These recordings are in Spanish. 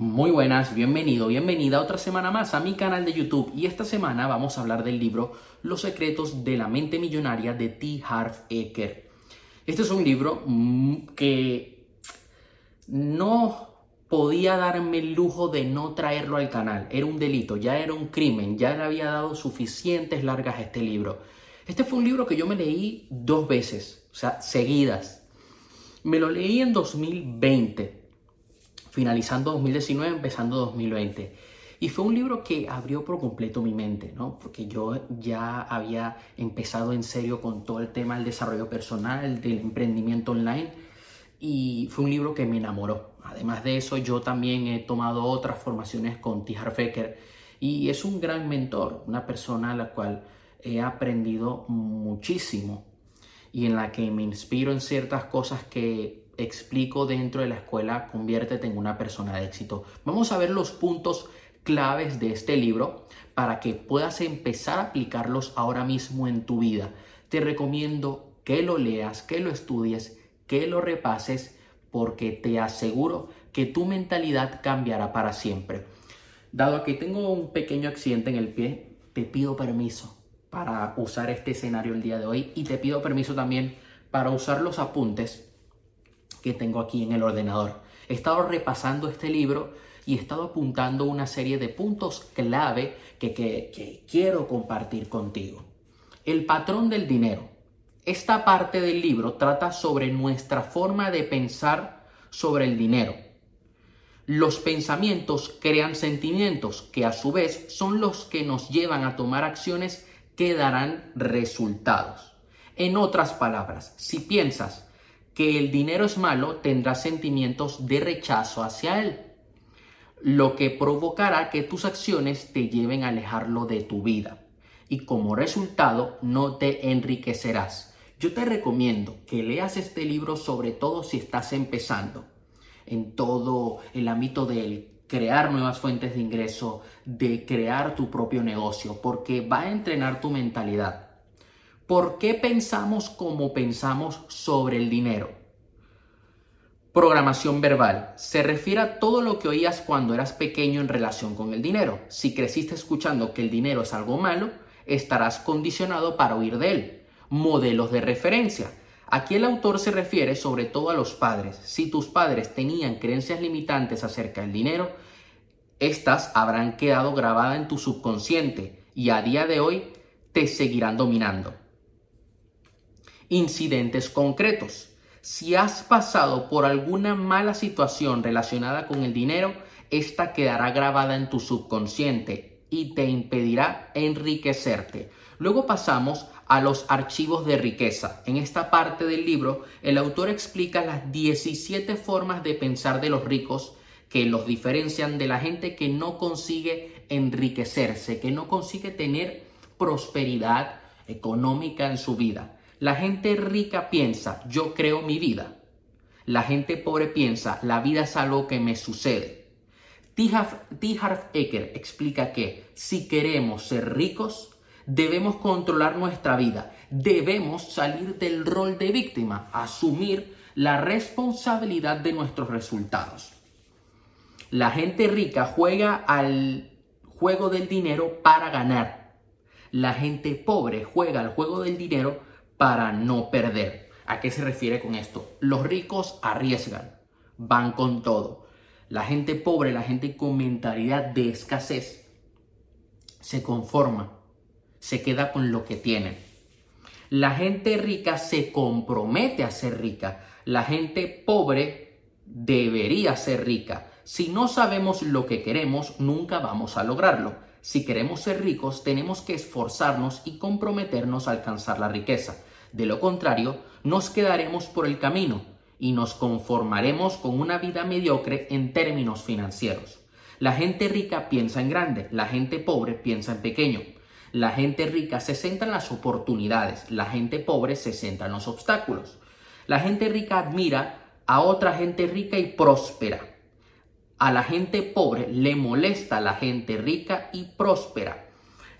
Muy buenas, bienvenido, bienvenida otra semana más a mi canal de YouTube y esta semana vamos a hablar del libro Los secretos de la mente millonaria de T. Harv Eker. Este es un libro mm, que no podía darme el lujo de no traerlo al canal, era un delito, ya era un crimen, ya le había dado suficientes largas a este libro. Este fue un libro que yo me leí dos veces, o sea, seguidas. Me lo leí en 2020 finalizando 2019, empezando 2020. Y fue un libro que abrió por completo mi mente, ¿no? Porque yo ya había empezado en serio con todo el tema del desarrollo personal, del emprendimiento online, y fue un libro que me enamoró. Además de eso, yo también he tomado otras formaciones con T. Harv y es un gran mentor, una persona a la cual he aprendido muchísimo y en la que me inspiro en ciertas cosas que explico dentro de la escuela Conviértete en una persona de éxito. Vamos a ver los puntos claves de este libro para que puedas empezar a aplicarlos ahora mismo en tu vida. Te recomiendo que lo leas, que lo estudies, que lo repases, porque te aseguro que tu mentalidad cambiará para siempre. Dado que tengo un pequeño accidente en el pie, te pido permiso para usar este escenario el día de hoy y te pido permiso también para usar los apuntes que tengo aquí en el ordenador. He estado repasando este libro y he estado apuntando una serie de puntos clave que, que, quiero compartir contigo. El patrón del dinero. Esta parte del libro trata sobre nuestra forma de pensar sobre el dinero. Los pensamientos crean sentimientos que a su vez son los que nos llevan a tomar acciones que darán resultados. En otras palabras, si piensas que el dinero es malo, tendrás sentimientos de rechazo hacia él, lo que provocará que tus acciones te lleven a alejarlo de tu vida y como resultado no te enriquecerás. Yo te recomiendo que leas este libro sobre todo si estás empezando en todo el ámbito del crear nuevas fuentes de ingreso, de crear tu propio negocio, porque va a entrenar tu mentalidad ¿Por qué pensamos como pensamos sobre el dinero? Programación verbal. Se refiere a todo lo que oías cuando eras pequeño en relación con el dinero. Si creciste escuchando que el dinero es algo malo, estarás condicionado para huir de él. Modelos de referencia. Aquí el autor se refiere sobre todo a los padres. Si tus padres tenían creencias limitantes acerca del dinero, estas habrán quedado grabadas en tu subconsciente y a día de hoy te seguirán dominando incidentes concretos. Si has pasado por alguna mala situación relacionada con el dinero, esta quedará grabada en tu subconsciente y te impedirá enriquecerte. Luego pasamos a los archivos de riqueza. En esta parte del libro, el autor explica las 17 formas de pensar de los ricos que los diferencian de la gente que no consigue enriquecerse, que no consigue tener prosperidad económica en su vida. La gente rica piensa, yo creo mi vida. La gente pobre piensa, la vida es algo que me sucede. T. Harv Eker explica que si queremos ser ricos, debemos controlar nuestra vida, debemos salir del rol de víctima, asumir la responsabilidad de nuestros resultados. La gente rica juega al juego del dinero para ganar. La gente pobre juega al juego del dinero para no perder. ¿A qué se refiere con esto? Los ricos arriesgan, van con todo. La gente pobre, la gente con mentalidad de escasez, se conforma, se queda con lo que tiene. La gente rica se compromete a ser rica. La gente pobre debería ser rica. Si no sabemos lo que queremos, nunca vamos a lograrlo. Si queremos ser ricos, tenemos que esforzarnos y comprometernos a alcanzar la riqueza. De lo contrario, nos quedaremos por el camino y nos conformaremos con una vida mediocre en términos financieros. La gente rica piensa en grande, la gente pobre piensa en pequeño. La gente rica se centra en las oportunidades, la gente pobre se centra en los obstáculos. La gente rica admira a otra gente rica y próspera. A la gente pobre le molesta la gente rica y próspera.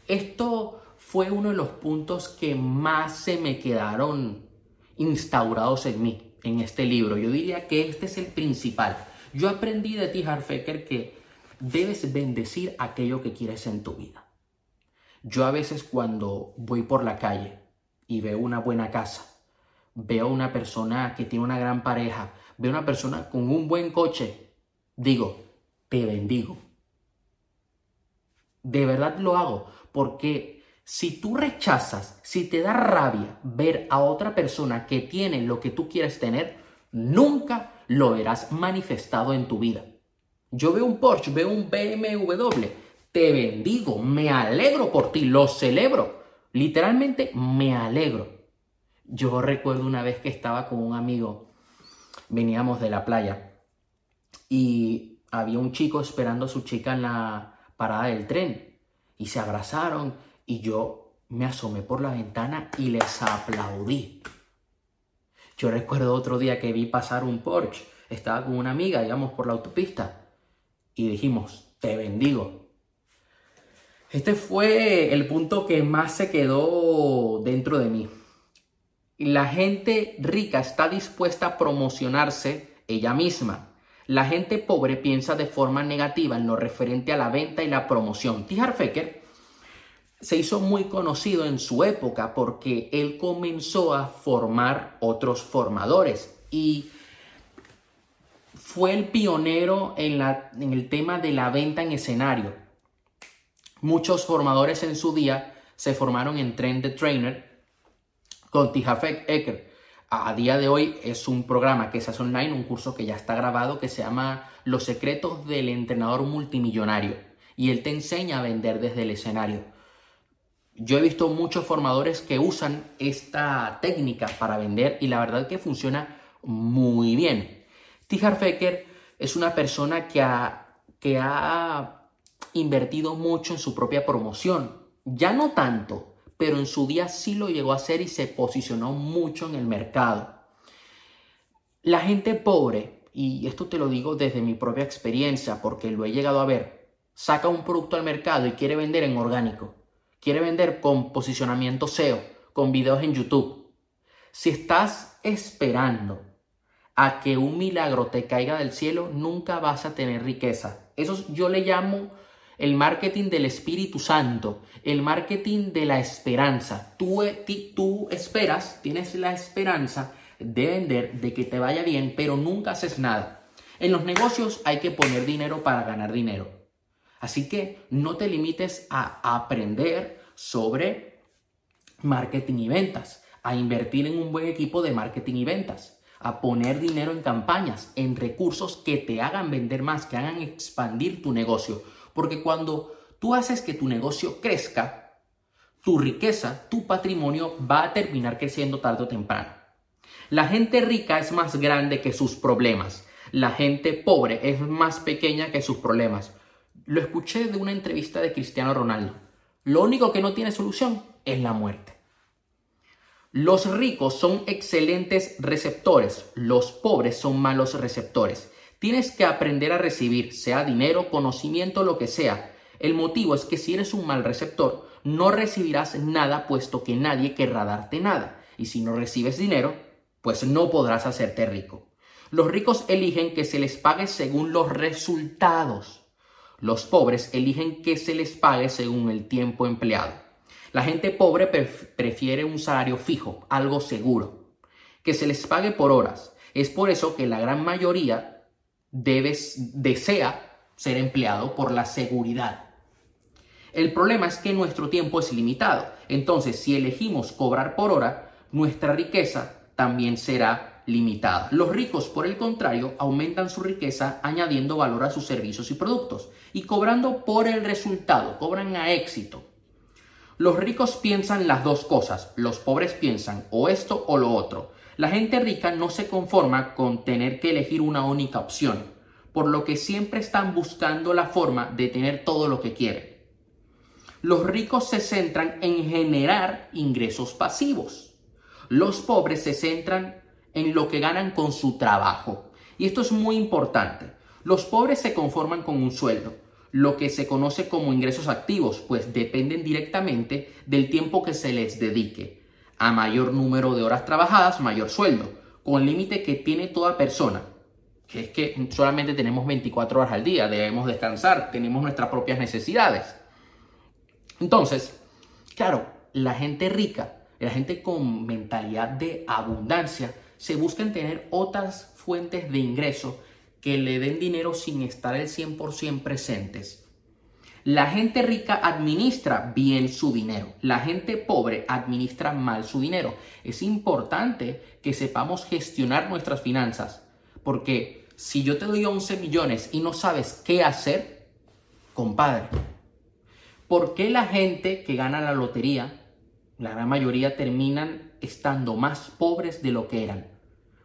Esto fue uno de los puntos que más se me quedaron instaurados en mí, en este libro. Yo diría que este es el principal. Yo aprendí de ti, Harfecker, que debes bendecir aquello que quieres en tu vida. Yo a veces cuando voy por la calle y veo una buena casa, veo una persona que tiene una gran pareja, veo una persona con un buen coche, digo, te bendigo. De verdad lo hago porque si tú rechazas, si te da rabia ver a otra persona que tiene lo que tú quieres tener, nunca lo verás manifestado en tu vida. Yo veo un Porsche, veo un BMW, te bendigo, me alegro por ti, lo celebro. Literalmente me alegro. Yo recuerdo una vez que estaba con un amigo, veníamos de la playa y había un chico esperando a su chica en la parada del tren y se abrazaron y yo me asomé por la ventana y les aplaudí. Yo recuerdo otro día que vi pasar un Porsche, estaba con una amiga, íbamos por la autopista y dijimos, te bendigo. Este fue el punto que más se quedó dentro de mí. La gente rica está dispuesta a promocionarse ella misma. La gente pobre piensa de forma negativa en lo referente a la venta y la promoción. T. Fecker se hizo muy conocido en su época porque él comenzó a formar otros formadores y fue el pionero en, la, en el tema de la venta en escenario. Muchos formadores en su día se formaron en Trend the Trainer con Tijafek Ecker. A día de hoy es un programa que se hace online, un curso que ya está grabado que se llama Los secretos del entrenador multimillonario. Y él te enseña a vender desde el escenario. Yo he visto muchos formadores que usan esta técnica para vender y la verdad que funciona muy bien. Tijar Fecker es una persona que ha, que ha invertido mucho en su propia promoción. Ya no tanto, pero en su día sí lo llegó a hacer y se posicionó mucho en el mercado. La gente pobre, y esto te lo digo desde mi propia experiencia porque lo he llegado a ver, saca un producto al mercado y quiere vender en orgánico. Quiere vender con posicionamiento SEO, con videos en YouTube. Si estás esperando a que un milagro te caiga del cielo, nunca vas a tener riqueza. Eso yo le llamo el marketing del Espíritu Santo, el marketing de la esperanza. Tú, eh, tú esperas, tienes la esperanza de vender, de que te vaya bien, pero nunca haces nada. En los negocios hay que poner dinero para ganar dinero. Así que no te limites a aprender sobre marketing y ventas, a invertir en un buen equipo de marketing y ventas a poner dinero en campañas, en recursos que te hagan vender más, que hagan expandir tu negocio. Porque cuando tú haces que tu negocio crezca, tu riqueza, tu patrimonio va a terminar creciendo tarde o temprano. La gente rica es más grande que sus problemas. La gente pobre es más pequeña que sus problemas. Lo escuché de una entrevista de Cristiano Ronaldo. Lo único que no tiene solución es la muerte. Los ricos son excelentes receptores, los pobres son malos receptores. Tienes que aprender a recibir, sea dinero, conocimiento, lo que sea. El motivo es que si eres un mal receptor, no recibirás nada puesto que nadie querrá darte nada. Y si no recibes dinero, pues no podrás hacerte rico. Los ricos eligen que se les pague según los resultados. Los pobres eligen que se les pague según el tiempo empleado. La gente pobre prefiere un salario fijo, algo seguro, que se les pague por horas. Es por eso que la gran mayoría desea ser empleado por la seguridad. El problema es que nuestro tiempo es limitado. Entonces, si elegimos cobrar por hora, nuestra riqueza también será limitada. Los ricos, por el contrario, aumentan su riqueza añadiendo valor a sus servicios y productos y cobrando por el resultado, cobran a éxito. Los ricos piensan las dos cosas, los pobres piensan o esto o lo otro. La gente rica no se conforma con tener que elegir una única opción, por lo que siempre están buscando la forma de tener todo lo que quieren. Los ricos se centran en generar ingresos pasivos. Los pobres se centran en lo que ganan con su trabajo. Y esto es muy importante. Los pobres se conforman con un sueldo lo que se conoce como ingresos activos, pues dependen directamente del tiempo que se les dedique. A mayor número de horas trabajadas, mayor sueldo, con límite que tiene toda persona. que es que solamente tenemos 24 horas al día, debemos descansar, tenemos nuestras propias necesidades. Entonces, claro, la gente rica, la gente con mentalidad de abundancia, se buscan tener otras fuentes de ingreso que le den dinero sin estar el 100% presentes. La gente rica administra bien su dinero. La gente pobre administra mal su dinero. Es importante que sepamos gestionar nuestras finanzas. Porque si yo te doy 11 millones y no sabes qué hacer, compadre, ¿por qué la gente que gana la lotería, la gran mayoría terminan estando más pobres de lo que eran?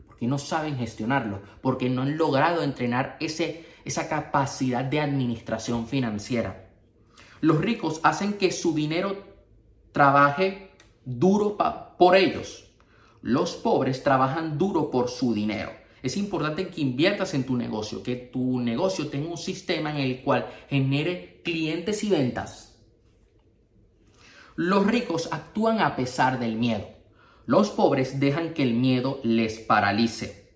Porque no saben gestionarlo, porque no han logrado entrenar ese, esa capacidad de administración financiera. Los ricos hacen que su dinero trabaje duro por ellos. Los pobres trabajan duro por su dinero. Es importante que inviertas en tu negocio, que tu negocio tenga un sistema en el cual genere clientes y ventas. Los ricos actúan a pesar del miedo. Los pobres dejan que el miedo les paralice.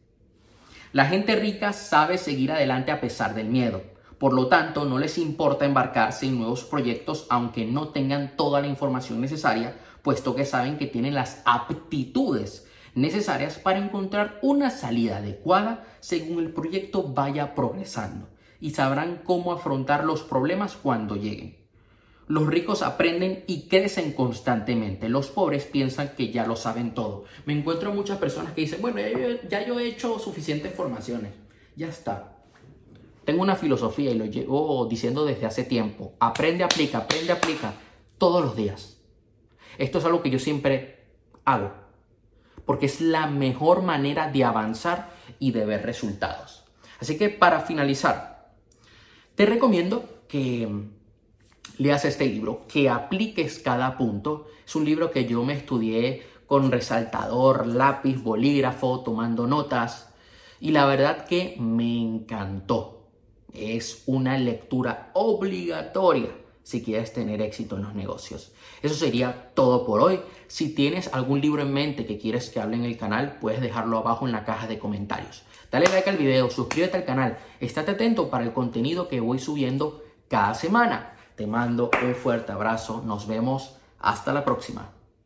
La gente rica sabe seguir adelante a pesar del miedo. Por lo tanto, no les importa embarcarse en nuevos proyectos aunque no tengan toda la información necesaria, puesto que saben que tienen las aptitudes necesarias para encontrar una salida adecuada según el proyecto vaya progresando y sabrán cómo afrontar los problemas cuando lleguen. Los ricos aprenden y crecen constantemente. Los pobres piensan que ya lo saben todo. Me encuentro muchas personas que dicen, bueno, ya yo, ya yo he hecho suficientes formaciones. Ya está. Tengo una filosofía y lo llevo diciendo desde hace tiempo. Aprende, aplica, aprende, aplica, todos los días. Esto es algo que yo siempre hago, porque es la mejor manera de avanzar y de ver resultados. Así que para finalizar, te recomiendo que leas este libro, que apliques cada punto. Es un libro que yo me estudié con resaltador, lápiz, bolígrafo, tomando notas. Y la verdad que me encantó es una lectura obligatoria si quieres tener éxito en los negocios. Eso sería todo por hoy. Si tienes algún libro en mente que quieres que hable en el canal, puedes dejarlo abajo en la caja de comentarios. Dale like al video, suscríbete al canal, estate atento para el contenido que voy subiendo cada semana. Te mando un fuerte abrazo, nos vemos, hasta la próxima.